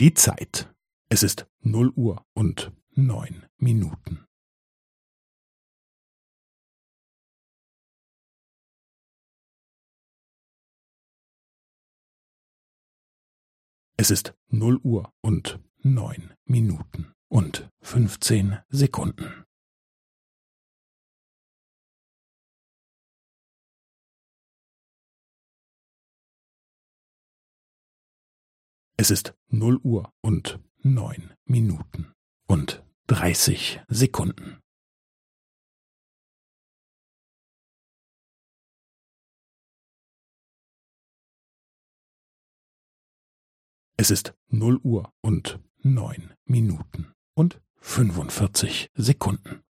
Die Zeit. Es ist null Uhr und neun Minuten. Es ist null Uhr und neun Minuten und fünfzehn Sekunden. Es ist null Uhr und neun Minuten und dreißig Sekunden. Es ist null Uhr und neun Minuten und fünfundvierzig Sekunden.